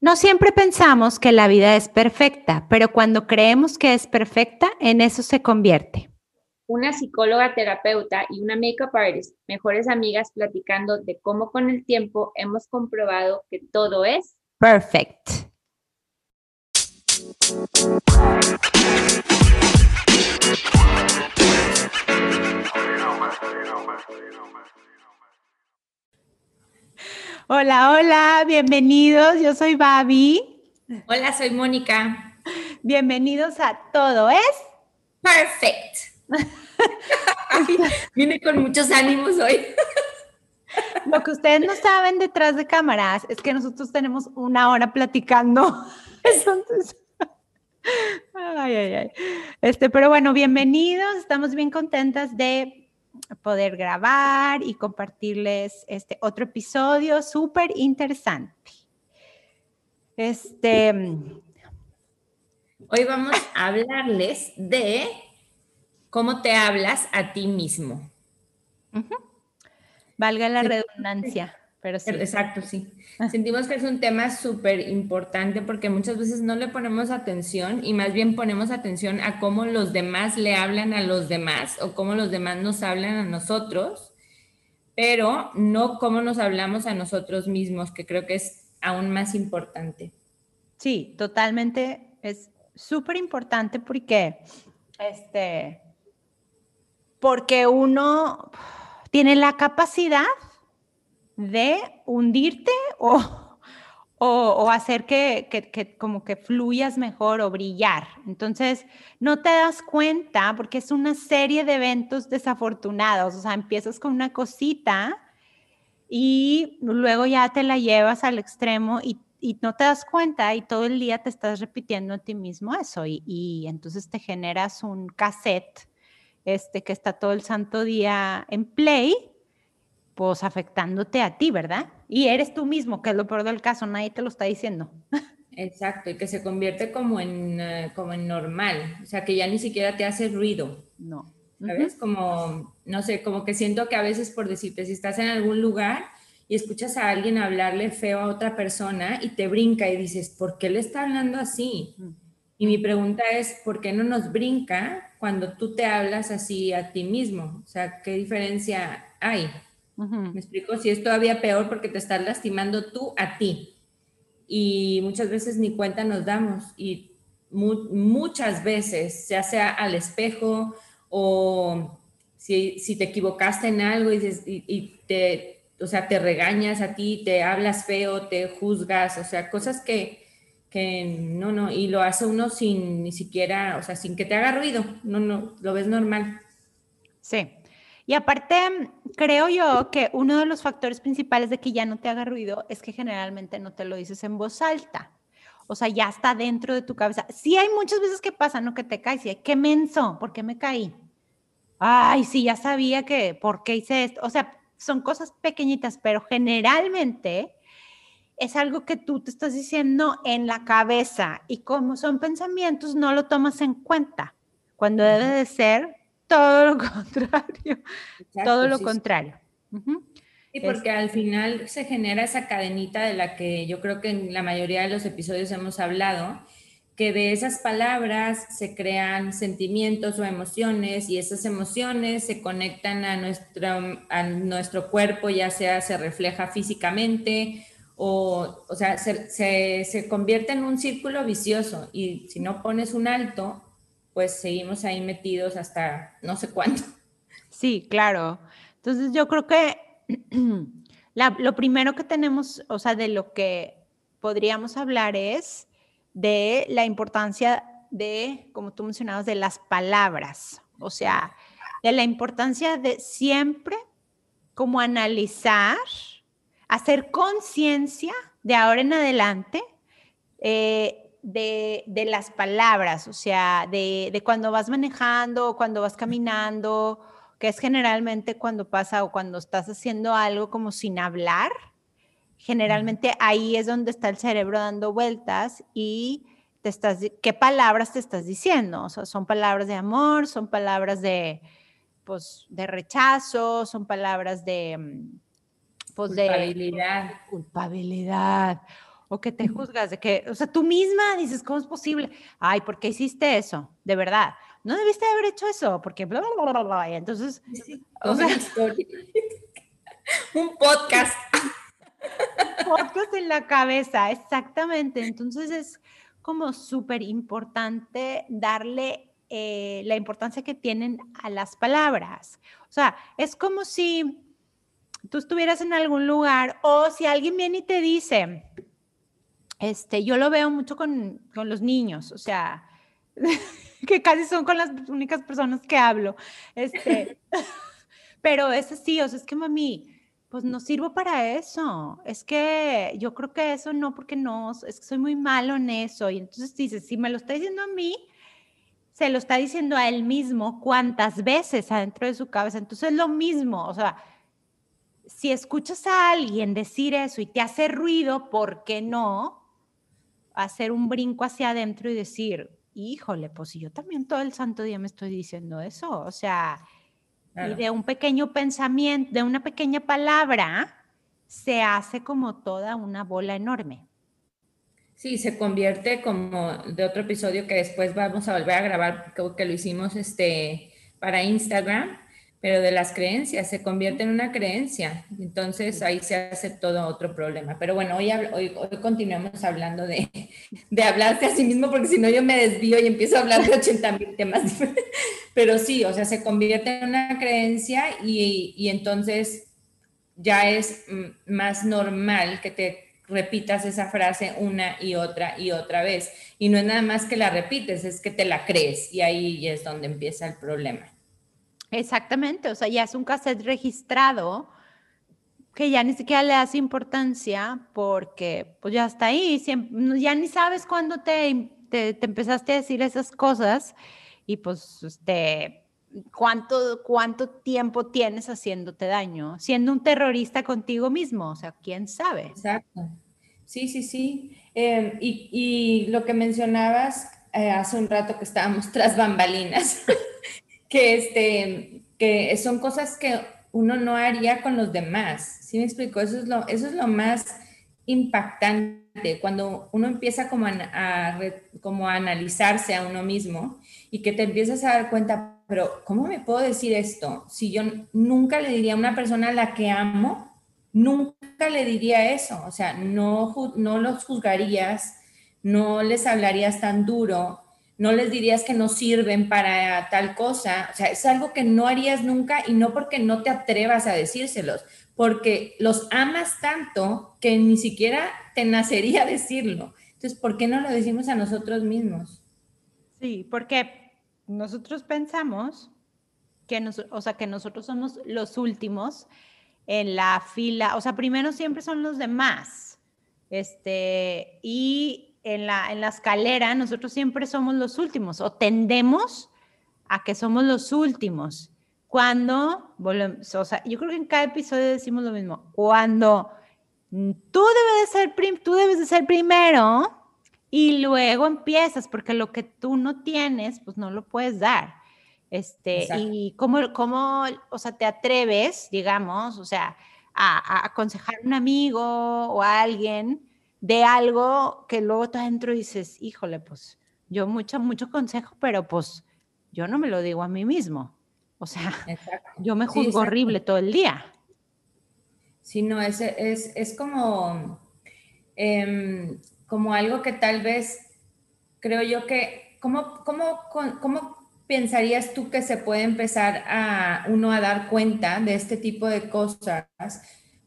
No siempre pensamos que la vida es perfecta, pero cuando creemos que es perfecta, en eso se convierte. Una psicóloga terapeuta y una makeup artist, mejores amigas platicando de cómo con el tiempo hemos comprobado que todo es perfect. Hola, hola, bienvenidos. Yo soy Babi. Hola, soy Mónica. Bienvenidos a Todo es Perfect. Vine con muchos ánimos hoy. Lo que ustedes no saben detrás de cámaras es que nosotros tenemos una hora platicando. Entonces, ay, ay, ay. Este, pero bueno, bienvenidos. Estamos bien contentas de poder grabar y compartirles este otro episodio súper interesante. Este. Hoy vamos a hablarles de cómo te hablas a ti mismo. Valga la redundancia. Pero sí. Exacto, sí. Sentimos que es un tema súper importante porque muchas veces no le ponemos atención y más bien ponemos atención a cómo los demás le hablan a los demás o cómo los demás nos hablan a nosotros, pero no cómo nos hablamos a nosotros mismos, que creo que es aún más importante. Sí, totalmente. Es súper importante porque, este, porque uno tiene la capacidad de hundirte o, o, hacer que, que, como que fluyas mejor o brillar. Entonces, no te das cuenta porque es una serie de eventos desafortunados. O sea, empiezas con una cosita y luego ya te la llevas al extremo y, y no te das cuenta y todo el día te estás repitiendo a ti mismo eso y, y entonces te generas un cassette este, que está todo el santo día en play pues afectándote a ti, ¿verdad? Y eres tú mismo, que es lo peor del caso, nadie te lo está diciendo. Exacto, y que se convierte como en, eh, como en normal, o sea, que ya ni siquiera te hace ruido. No. ¿Sabes? Como, no sé, como que siento que a veces por decirte, si estás en algún lugar y escuchas a alguien hablarle feo a otra persona y te brinca y dices, ¿por qué le está hablando así? Y mi pregunta es, ¿por qué no nos brinca cuando tú te hablas así a ti mismo? O sea, ¿qué diferencia hay? Me explico, si es todavía peor porque te estás lastimando tú a ti. Y muchas veces ni cuenta nos damos. Y muchas veces, ya sea al espejo o si, si te equivocaste en algo y, y, te, o sea, te regañas a ti, te hablas feo, te juzgas, o sea, cosas que, que no, no, y lo hace uno sin ni siquiera, o sea, sin que te haga ruido, no, no, lo ves normal. Sí. Y aparte, creo yo que uno de los factores principales de que ya no te haga ruido es que generalmente no te lo dices en voz alta. O sea, ya está dentro de tu cabeza. Sí hay muchas veces que pasa, ¿no? Que te caes y hay, qué menso, ¿por qué me caí? Ay, sí, ya sabía que, ¿por qué hice esto? O sea, son cosas pequeñitas, pero generalmente es algo que tú te estás diciendo en la cabeza y como son pensamientos, no lo tomas en cuenta, cuando debe de ser todo lo contrario. todo lo contrario. Y porque al final se genera esa cadenita de la que yo creo que en la mayoría de los episodios hemos hablado, que de esas palabras se crean sentimientos o emociones y esas emociones se conectan a nuestro, a nuestro cuerpo, ya sea se refleja físicamente o, o sea, se, se, se convierte en un círculo vicioso y si no pones un alto, pues seguimos ahí metidos hasta no sé cuándo. Sí, claro. Entonces yo creo que lo primero que tenemos, o sea, de lo que podríamos hablar es de la importancia de, como tú mencionabas, de las palabras, o sea, de la importancia de siempre como analizar, hacer conciencia de ahora en adelante eh, de, las palabras, o sea, de, cuando vas manejando cuando vas caminando, que es generalmente cuando pasa o cuando estás haciendo algo como sin hablar, generalmente ahí es donde está el cerebro dando vueltas y te estás, ¿qué palabras te estás diciendo? O sea, son palabras de amor, son palabras de, pues, de rechazo, son palabras de, pues, culpabilidad. culpabilidad o que te juzgas de que, o sea, tú misma dices, ¿cómo es posible? Ay, ¿por qué hiciste eso? De verdad. No debiste haber hecho eso, porque bla, bla, bla, bla, Y entonces, o sea, un podcast. Un podcast en la cabeza, exactamente. Entonces es como súper importante darle eh, la importancia que tienen a las palabras. O sea, es como si tú estuvieras en algún lugar o si alguien viene y te dice, este, yo lo veo mucho con, con los niños, o sea, que casi son con las únicas personas que hablo. Este, pero es así, o sea, es que mami, pues no sirvo para eso. Es que yo creo que eso no, porque no, es que soy muy malo en eso. Y entonces dices, si me lo está diciendo a mí, se lo está diciendo a él mismo cuántas veces adentro de su cabeza. Entonces es lo mismo, o sea, si escuchas a alguien decir eso y te hace ruido, ¿por qué no? Hacer un brinco hacia adentro y decir, híjole, pues yo también todo el santo día me estoy diciendo eso, o sea, y de un pequeño pensamiento, de una pequeña palabra, se hace como toda una bola enorme. Sí, se convierte como de otro episodio que después vamos a volver a grabar, creo que lo hicimos este, para Instagram, pero de las creencias, se convierte en una creencia. Entonces ahí se hace todo otro problema. Pero bueno, hoy, hoy, hoy continuamos hablando de, de hablarse a sí mismo, porque si no yo me desvío y empiezo a hablar de 80 mil temas. Pero sí, o sea, se convierte en una creencia y, y entonces ya es más normal que te repitas esa frase una y otra y otra vez. Y no es nada más que la repites, es que te la crees y ahí es donde empieza el problema. Exactamente, o sea, ya es un cassette registrado que ya ni siquiera le das importancia porque pues ya está ahí, ya ni sabes cuándo te, te, empezaste a decir esas cosas y pues este, ¿cuánto, cuánto tiempo tienes haciéndote daño, siendo un terrorista contigo mismo, o sea, quién sabe. Exacto. Sí, sí, sí. Em, y, y, lo que mencionabas eh, hace un rato que estábamos tras bambalinas, que, este, que son cosas que uno no haría con los demás. ¿Sí me explico? Eso es lo, eso es lo más impactante cuando uno empieza como a, como a analizarse a uno mismo y que te empiezas a dar cuenta, pero ¿cómo me puedo decir esto? Si yo nunca le diría a una persona a la que amo, nunca le diría eso, o sea, no, no los juzgarías, no les hablarías tan duro, no les dirías que no sirven para tal cosa. O sea, es algo que no harías nunca y no porque no te atrevas a decírselos, porque los amas tanto que ni siquiera te nacería decirlo. Entonces, ¿por qué no lo decimos a nosotros mismos? Sí, porque nosotros pensamos que, o sea, que nosotros somos los últimos en la fila, o sea, primero siempre son los demás. Este, y en la, en la escalera nosotros siempre somos los últimos o tendemos a que somos los últimos. Cuando o sea, yo creo que en cada episodio decimos lo mismo. Cuando tú debes de ser, tú debes de ser primero y luego empiezas, porque lo que tú no tienes, pues no lo puedes dar. Este, y cómo, cómo, o sea, te atreves, digamos, o sea, a, a aconsejar a un amigo o a alguien de algo que luego tú adentro dices, híjole, pues yo mucho, mucho consejo, pero pues yo no me lo digo a mí mismo. O sea, yo me juzgo horrible todo el día. Sí, no, es, es, es como, em, como algo que tal vez creo yo que, ¿cómo, cómo, ¿cómo pensarías tú que se puede empezar a uno a dar cuenta de este tipo de cosas?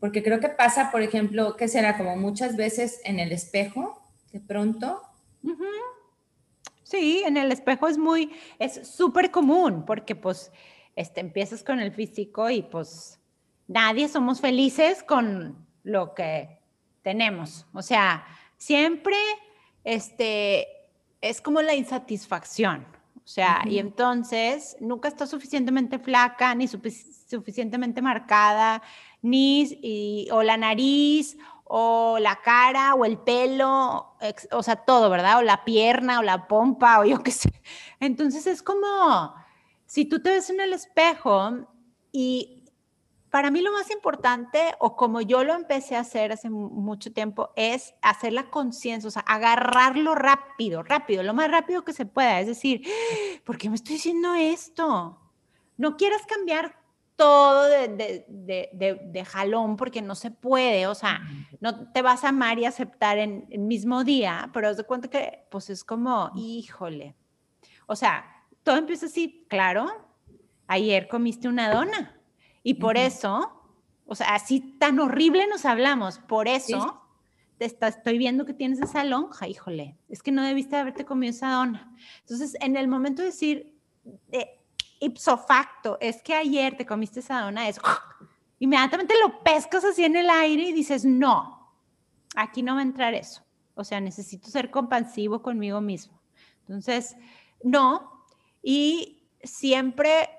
Porque creo que pasa, por ejemplo, que será como muchas veces en el espejo, de pronto. Sí, en el espejo es muy, es súper común, porque pues este, empiezas con el físico y pues nadie somos felices con lo que tenemos. O sea, siempre este, es como la insatisfacción. O sea, y entonces nunca está suficientemente flaca ni suficientemente marcada, ni o la nariz, o la cara, o el pelo, o sea, todo, ¿verdad? O la pierna, o la pompa, o yo qué sé. Entonces es como, si tú te ves en el espejo y para mí lo más importante, o como yo lo empecé a hacer hace mucho tiempo, es hacer la conciencia, o sea, agarrarlo rápido, rápido, lo más rápido que se pueda. Es decir, ¿por qué me estoy diciendo esto? No quieras cambiar todo de, jalón porque no se puede, o sea, no te vas a amar y aceptar en el mismo día, pero haz de cuenta que pues es como, híjole, o sea, todo empieza así, claro, ayer comiste una dona y por eso, o sea, así tan horrible nos hablamos, por eso te estoy viendo que tienes esa lonja, híjole, es que no debiste haberte comido esa dona. Entonces, en el momento de decir, ipso facto, es que ayer te comiste esa dona, es inmediatamente lo pescas así en el aire y dices, no, aquí no va a entrar eso. O sea, necesito ser compasivo conmigo mismo. Entonces, no. Y siempre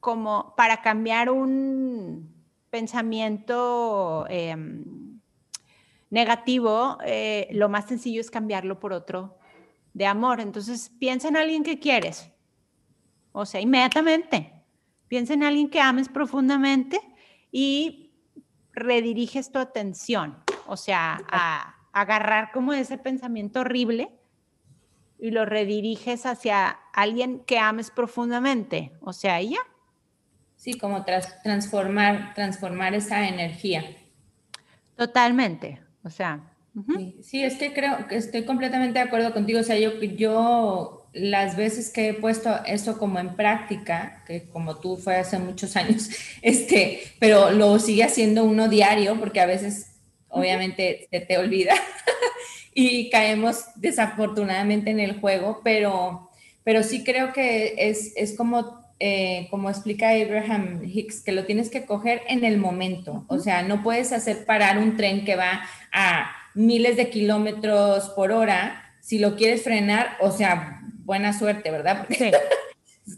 como para cambiar un pensamiento em, negativo, eh, lo más sencillo es cambiarlo por otro de amor. Entonces, piensa en alguien que quieres, o sea, inmediatamente. Piensa en alguien que ames profundamente y rediriges tu atención, o sea, a, agarrar como ese pensamiento horrible y lo rediriges hacia alguien que ames profundamente, o sea, ella. Sí, como transformar, transformar esa energía. Totalmente, o sea. sí, es que creo que estoy completamente de acuerdo contigo, o sea, yo, yo las veces que he puesto eso como en práctica, que como tú fue hace muchos años, este, pero lo sigue haciendo uno diario porque a veces obviamente se te olvida y caemos desafortunadamente en el juego, pero, pero sí creo que es, es como, eh, como explica Abraham Hicks, que lo tienes que coger en el momento, o sea, no puedes hacer parar un tren que va a miles de kilómetros por hora si lo quieres frenar, o sea, buena suerte, ¿verdad? Porque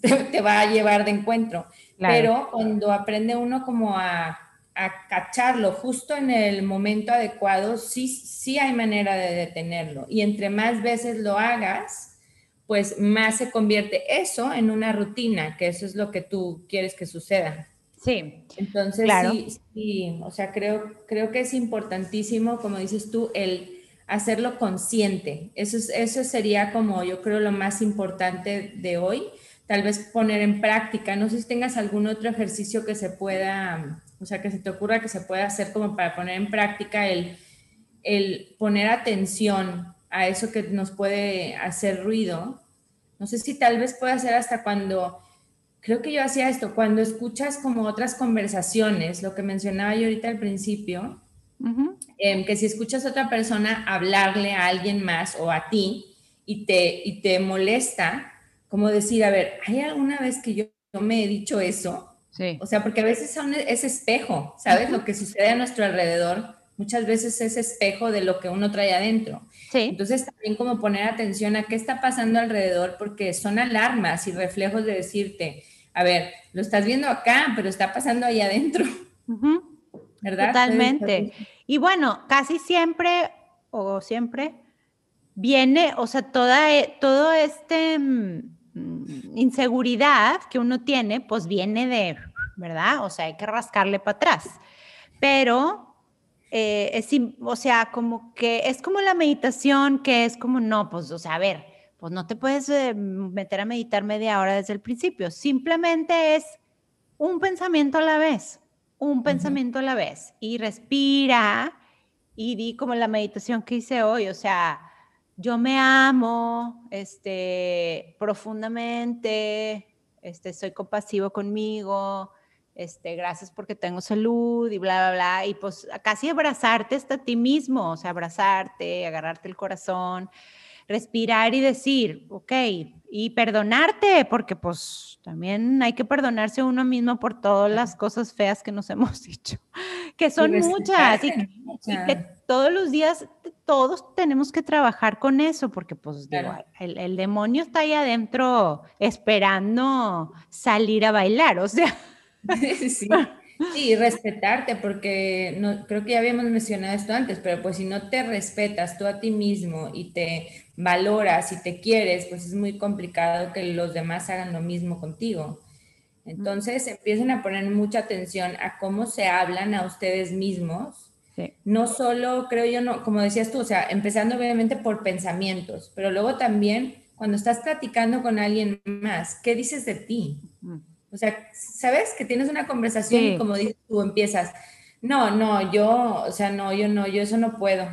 te, va a llevar de encuentro. Pero cuando aprende uno como a, a, cacharlo justo en el momento adecuado, sí, sí hay manera de detenerlo. Y entre más veces lo hagas, pues más se convierte eso en una rutina, que eso es lo que tú quieres que suceda. Sí. Entonces, sí, sí, o sea, creo, creo que es importantísimo, como dices tú, el hacerlo consciente. Eso, eso sería como yo creo lo más importante de hoy. Tal vez poner en práctica. No sé si tengas algún otro ejercicio que se pueda, o sea, que se te ocurra que se pueda hacer como para poner en práctica el, el poner atención a eso que nos puede hacer ruido. No sé si tal vez puede hacer hasta cuando, creo que yo hacía esto, cuando escuchas como otras conversaciones, lo que mencionaba yo ahorita al principio, Em, que si escuchas a otra persona hablarle a alguien más o a ti y te, y te molesta, como decir, a ver, ¿hay alguna vez que yo, me he dicho eso? Sí. O sea, porque a veces son, es espejo, ¿sabes? Lo que sucede a nuestro alrededor muchas veces es espejo de lo que uno trae adentro. Sí. Entonces también como poner atención a qué está pasando alrededor, porque son alarmas y reflejos de decirte, a ver, lo estás viendo acá, pero está pasando ahí adentro. ¿Verdad? Totalmente. Y bueno, casi siempre o siempre viene, o sea, toda, e, todo este mm, inseguridad que uno tiene, pues viene de, ¿verdad? O sea, hay que rascarle para atrás. Pero, eh, es, o sea, como que es como la meditación, que es como, no, pues, o sea, a ver, pues no te puedes eh, meter a meditar media hora desde el principio. Simplemente es un pensamiento a la vez un pensamiento a la vez y respira y di como la meditación que hice hoy, o sea, yo me amo este, profundamente, este, soy compasivo conmigo, este, gracias porque tengo salud y bla, bla, bla, y pues casi abrazarte hasta ti mismo, o sea, abrazarte, agarrarte el corazón, respirar y decir, ok, y perdonarte, porque pues también hay que perdonarse a uno mismo por todas las cosas feas que nos hemos dicho, que son muchas, y, que todos los días todos tenemos que trabajar con eso, porque pues el, el, demonio está ahí adentro esperando salir a bailar, o sea. Sí. Sí, respetarte, porque no, creo que ya habíamos mencionado esto antes, pero pues si no te respetas tú a ti mismo y te valoras y te quieres, pues es muy complicado que los demás hagan lo mismo contigo. Entonces empiecen a poner mucha atención a cómo se hablan a ustedes mismos. No solo, creo yo, no, como decías tú, o sea, empezando obviamente por pensamientos, pero luego también cuando estás platicando con alguien más, ¿qué dices de ti? O sea, ¿sabes? Que tienes una conversación y como dices tú empiezas, no, no, yo, o sea, no, yo no, yo eso no puedo.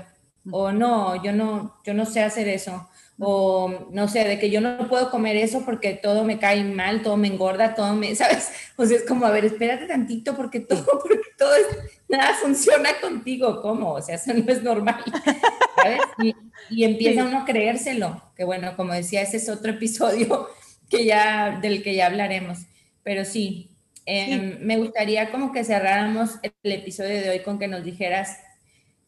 O no, yo no, yo no sé hacer eso. O no sé, de que yo no puedo comer eso porque todo me cae mal, todo me engorda, todo me, ¿sabes? O sea, es como, a ver, espérate tantito porque todo, porque todo es, nada funciona contigo, ¿cómo? O sea, eso no es normal, ¿sabes? Y, empieza uno a creérselo, que bueno, como decía, ese es otro episodio que ya, del que ya hablaremos. Pero sí, em, me gustaría como que cerráramos el episodio de hoy con que nos dijeras,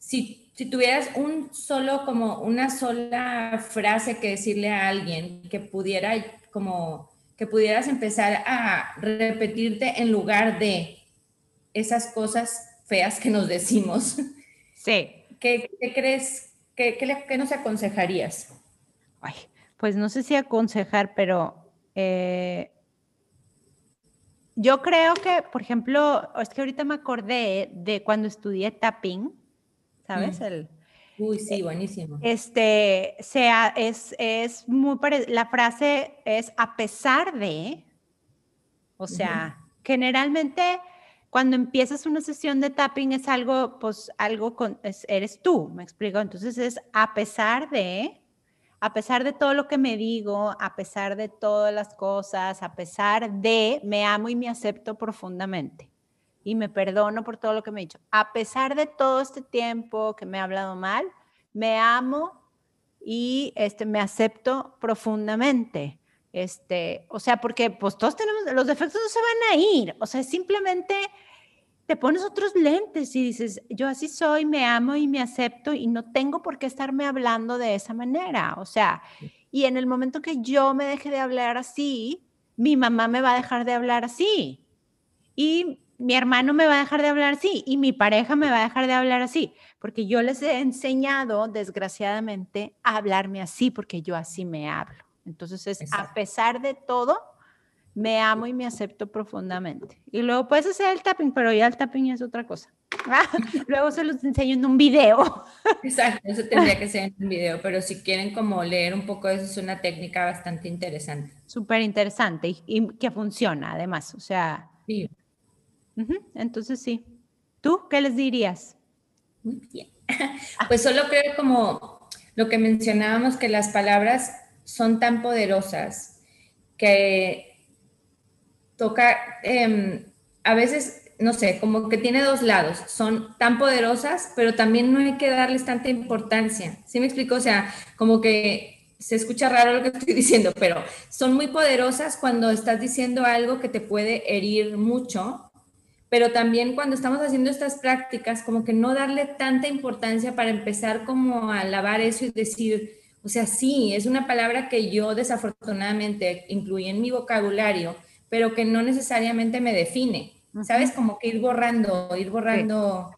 si, si tuvieras un solo, como una sola frase que decirle a alguien que pudiera, como, que pudieras empezar a repetirte en lugar de esas cosas feas que nos decimos. Sí. ¿Qué, crees? ¿Qué, qué, nos aconsejarías? Ay, pues no sé si aconsejar, pero eh, yo creo que, por ejemplo, es que ahorita me acordé de cuando estudié tapping, ¿sabes? Mm. El, Uy, sí, buenísimo. Este, sea, es, es muy la frase es a pesar de, o sea, generalmente cuando empiezas una sesión de tapping es algo, pues algo con, eres tú, me explico. Entonces es a pesar de, a pesar de todo lo que me digo, a pesar de todas las cosas, a pesar de, me amo y me acepto profundamente y me perdono por todo lo que me he dicho. A pesar de todo este tiempo que me he hablado mal, me amo y este, me acepto profundamente. Este, o sea, porque pues todos tenemos, los defectos no se van a ir, o sea, simplemente te pones otros lentes y dices, yo así soy, me amo y me acepto y no tengo por qué estarme hablando de esa manera. O sea, y en el momento que yo me deje de hablar así, mi mamá me va a dejar de hablar así. Y mi hermano me va a dejar de hablar así y mi pareja me va a dejar de hablar así, porque yo les he enseñado, desgraciadamente, a hablarme así, porque yo así me hablo. Entonces, es, a pesar de todo, me amo y me acepto profundamente. Y luego puedes hacer el tapping, pero ya el tapping es otra cosa. luego se los enseño en un video. Exacto, eso tendría que ser en un video, pero si quieren como leer un poco, eso es una técnica bastante interesante. Súper interesante y, que funciona además, o sea. Sí. Entonces sí. ¿Tú qué les dirías? Muy bien. Pues solo creo como lo que mencionábamos, que las palabras son tan poderosas que toca, em, a veces, no sé, como que tiene dos lados, son tan poderosas, pero también no hay que darles tanta importancia. ¿Sí me explico? O sea, como que se escucha raro lo que estoy diciendo, pero son muy poderosas cuando estás diciendo algo que te puede herir mucho, pero también cuando estamos haciendo estas prácticas, como que no darle tanta importancia para empezar como a lavar eso y decir, o sea, sí, es una palabra que yo desafortunadamente incluí en mi vocabulario, pero que no necesariamente me define, ¿sabes? Como que ir borrando, ir borrando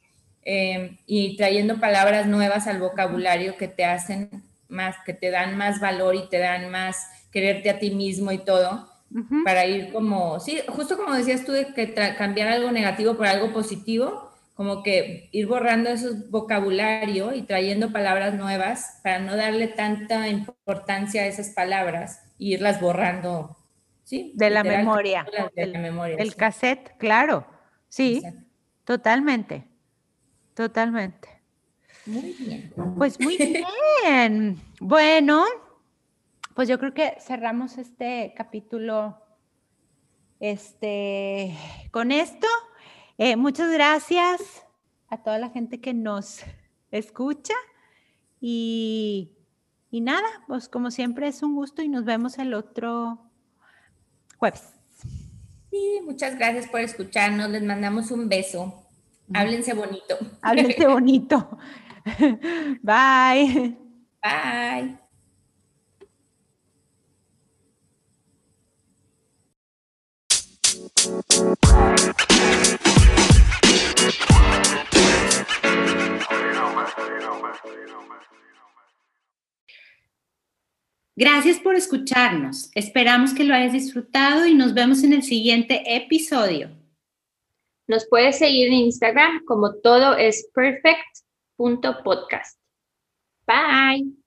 em, y trayendo palabras nuevas al vocabulario que te hacen más, que te dan más valor y te dan más quererte a ti mismo y todo, para ir como, sí, justo como decías tú, de que cambiar algo negativo por algo positivo, como que ir borrando esos vocabulario y trayendo palabras nuevas para no darle tanta importancia a esas palabras e irlas borrando de la memoria. el, El cassette, claro. Sí, totalmente. Totalmente. Muy bien. Pues muy bien. bueno, pues yo creo que cerramos este capítulo este, con esto. Eh, muchas gracias a toda la gente que nos escucha y, y nada, pues como siempre es un gusto y nos vemos el otro jueves. Sí, muchas gracias por escucharnos. Les mandamos un beso. Háblense bonito. Háblense bonito. Bye. Bye. Gracias por escucharnos. Esperamos que lo hayas disfrutado y nos vemos en el siguiente episodio. Nos puedes seguir en Instagram como todo es perfect.podcast. Bye.